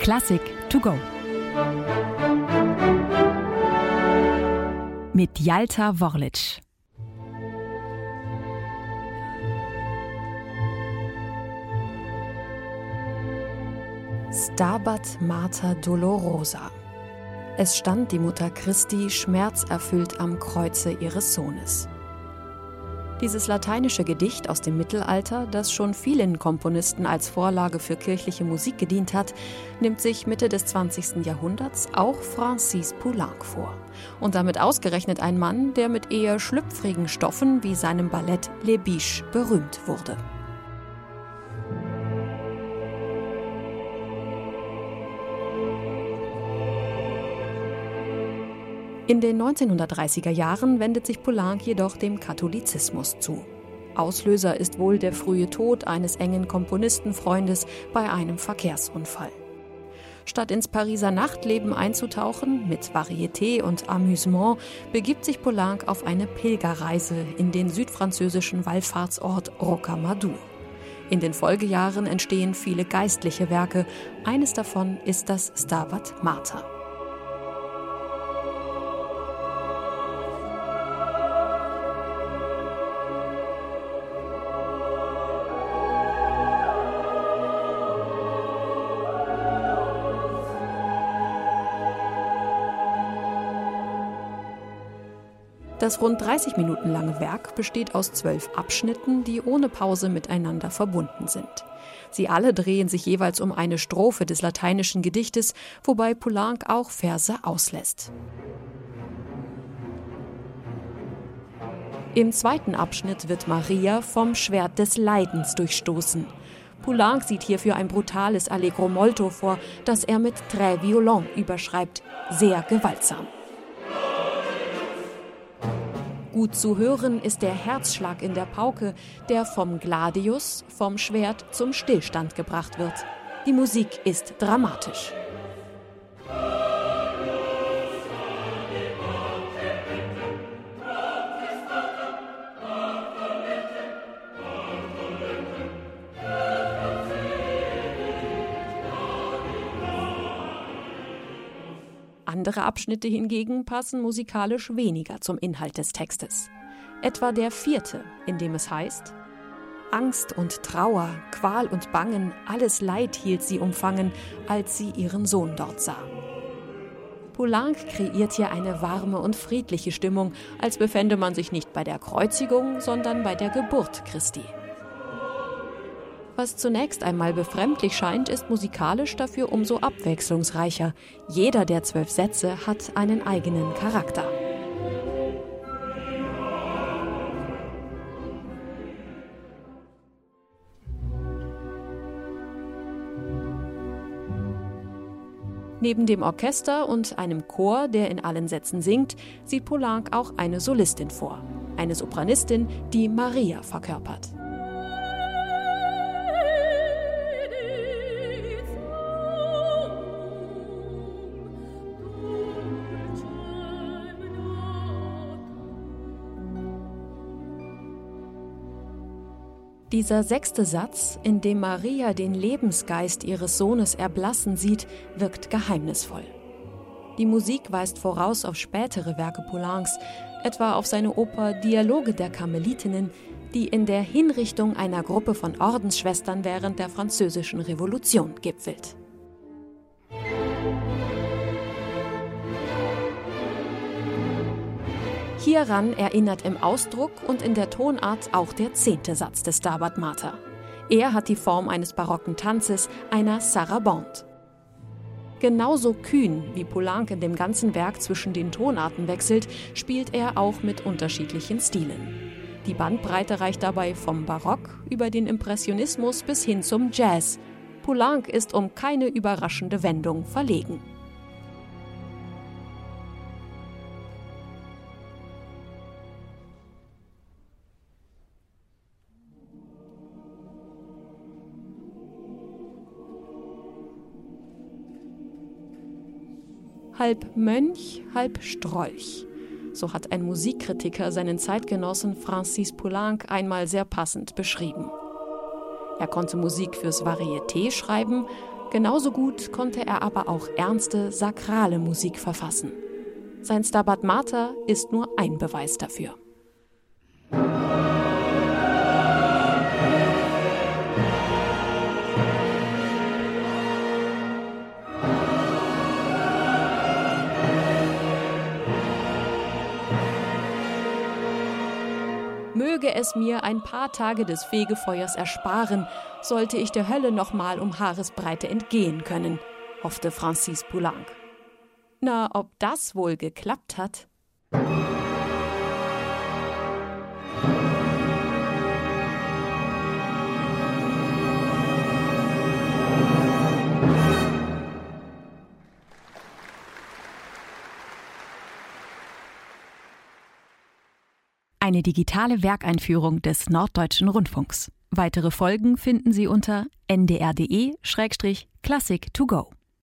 Klassik to go. Mit Jalta Worlic. Stabat Mater Dolorosa. Es stand die Mutter Christi schmerzerfüllt am Kreuze ihres Sohnes. Dieses lateinische Gedicht aus dem Mittelalter, das schon vielen Komponisten als Vorlage für kirchliche Musik gedient hat, nimmt sich Mitte des 20. Jahrhunderts auch Francis Poulenc vor. Und damit ausgerechnet ein Mann, der mit eher schlüpfrigen Stoffen wie seinem Ballett Les Biches berühmt wurde. In den 1930er Jahren wendet sich Poulenc jedoch dem Katholizismus zu. Auslöser ist wohl der frühe Tod eines engen Komponistenfreundes bei einem Verkehrsunfall. Statt ins Pariser Nachtleben einzutauchen, mit Varieté und Amüsement, begibt sich Poulenc auf eine Pilgerreise in den südfranzösischen Wallfahrtsort Rocamadour. In den Folgejahren entstehen viele geistliche Werke, eines davon ist das Stabat Mater. Das rund 30 Minuten lange Werk besteht aus zwölf Abschnitten, die ohne Pause miteinander verbunden sind. Sie alle drehen sich jeweils um eine Strophe des lateinischen Gedichtes, wobei Poulenc auch Verse auslässt. Im zweiten Abschnitt wird Maria vom Schwert des Leidens durchstoßen. Poulenc sieht hierfür ein brutales Allegro molto vor, das er mit Très violent überschreibt, sehr gewaltsam. Gut zu hören ist der Herzschlag in der Pauke, der vom Gladius, vom Schwert zum Stillstand gebracht wird. Die Musik ist dramatisch. Andere Abschnitte hingegen passen musikalisch weniger zum Inhalt des Textes. Etwa der vierte, in dem es heißt, Angst und Trauer, Qual und Bangen, alles Leid hielt sie umfangen, als sie ihren Sohn dort sah. Poulenc kreiert hier eine warme und friedliche Stimmung, als befände man sich nicht bei der Kreuzigung, sondern bei der Geburt Christi. Was zunächst einmal befremdlich scheint, ist musikalisch dafür umso abwechslungsreicher. Jeder der zwölf Sätze hat einen eigenen Charakter. Neben dem Orchester und einem Chor, der in allen Sätzen singt, sieht Poulenc auch eine Solistin vor. Eine Sopranistin, die Maria verkörpert. Dieser sechste Satz, in dem Maria den Lebensgeist ihres Sohnes erblassen sieht, wirkt geheimnisvoll. Die Musik weist voraus auf spätere Werke Poulencs, etwa auf seine Oper Dialoge der Karmelitinnen, die in der Hinrichtung einer Gruppe von Ordensschwestern während der Französischen Revolution gipfelt. Hieran erinnert im Ausdruck und in der Tonart auch der zehnte Satz des Stabat Mater. Er hat die Form eines barocken Tanzes, einer Sarabande. Genauso kühn wie Poulenc in dem ganzen Werk zwischen den Tonarten wechselt, spielt er auch mit unterschiedlichen Stilen. Die Bandbreite reicht dabei vom Barock über den Impressionismus bis hin zum Jazz. Poulenc ist um keine überraschende Wendung verlegen. Halb Mönch, halb Strolch. So hat ein Musikkritiker seinen Zeitgenossen Francis Poulenc einmal sehr passend beschrieben. Er konnte Musik fürs Varieté schreiben, Genauso gut konnte er aber auch ernste, sakrale Musik verfassen. Sein Stabat Mater ist nur ein Beweis dafür. Möge es mir ein paar Tage des Fegefeuers ersparen, sollte ich der Hölle nochmal um Haaresbreite entgehen können, hoffte Francis Poulenc. Na, ob das wohl geklappt hat? Eine digitale Werkeinführung des Norddeutschen Rundfunks. Weitere Folgen finden Sie unter ndr.de-classic to go.